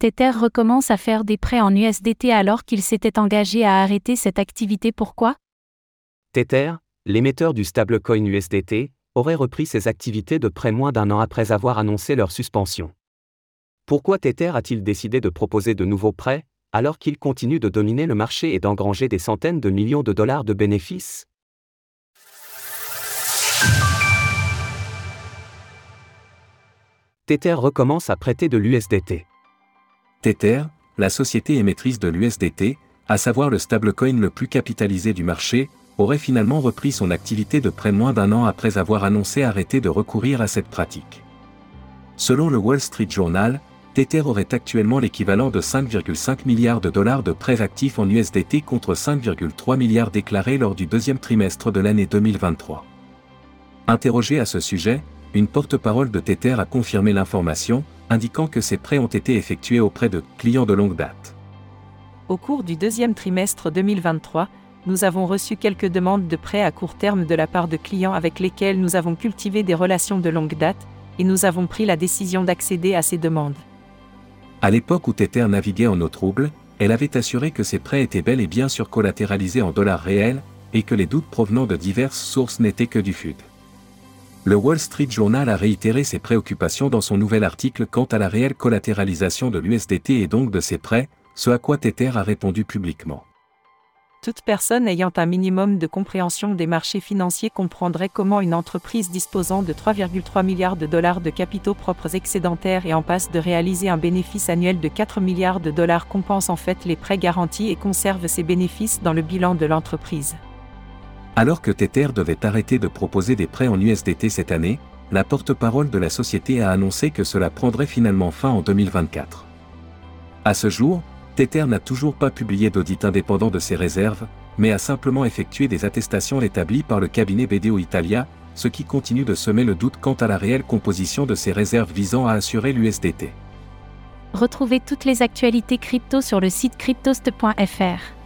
Tether recommence à faire des prêts en USDT alors qu'il s'était engagé à arrêter cette activité. Pourquoi? Tether, l'émetteur du stablecoin USDT, aurait repris ses activités de près moins d'un an après avoir annoncé leur suspension. Pourquoi Tether a-t-il décidé de proposer de nouveaux prêts, alors qu'il continue de dominer le marché et d'engranger des centaines de millions de dollars de bénéfices? Tether recommence à prêter de l'USDT. Tether, la société émettrice de l'USDT, à savoir le stablecoin le plus capitalisé du marché, aurait finalement repris son activité de près moins d'un an après avoir annoncé arrêter de recourir à cette pratique. Selon le Wall Street Journal, Tether aurait actuellement l'équivalent de 5,5 milliards de dollars de prêts actifs en USDT contre 5,3 milliards déclarés lors du deuxième trimestre de l'année 2023. Interrogé à ce sujet, une porte-parole de Tether a confirmé l'information, indiquant que ces prêts ont été effectués auprès de clients de longue date. Au cours du deuxième trimestre 2023, nous avons reçu quelques demandes de prêts à court terme de la part de clients avec lesquels nous avons cultivé des relations de longue date, et nous avons pris la décision d'accéder à ces demandes. À l'époque où Tether naviguait en eau trouble, elle avait assuré que ces prêts étaient bel et bien surcollatéralisés en dollars réels, et que les doutes provenant de diverses sources n'étaient que du FUD. Le Wall Street Journal a réitéré ses préoccupations dans son nouvel article quant à la réelle collatéralisation de l'USDT et donc de ses prêts, ce à quoi Tether a répondu publiquement. Toute personne ayant un minimum de compréhension des marchés financiers comprendrait comment une entreprise disposant de 3,3 milliards de dollars de capitaux propres excédentaires et en passe de réaliser un bénéfice annuel de 4 milliards de dollars compense en fait les prêts garantis et conserve ces bénéfices dans le bilan de l'entreprise. Alors que Tether devait arrêter de proposer des prêts en USDT cette année, la porte-parole de la société a annoncé que cela prendrait finalement fin en 2024. À ce jour, Tether n'a toujours pas publié d'audit indépendant de ses réserves, mais a simplement effectué des attestations établies par le cabinet BDO Italia, ce qui continue de semer le doute quant à la réelle composition de ses réserves visant à assurer l'USDT. Retrouvez toutes les actualités crypto sur le site cryptost.fr.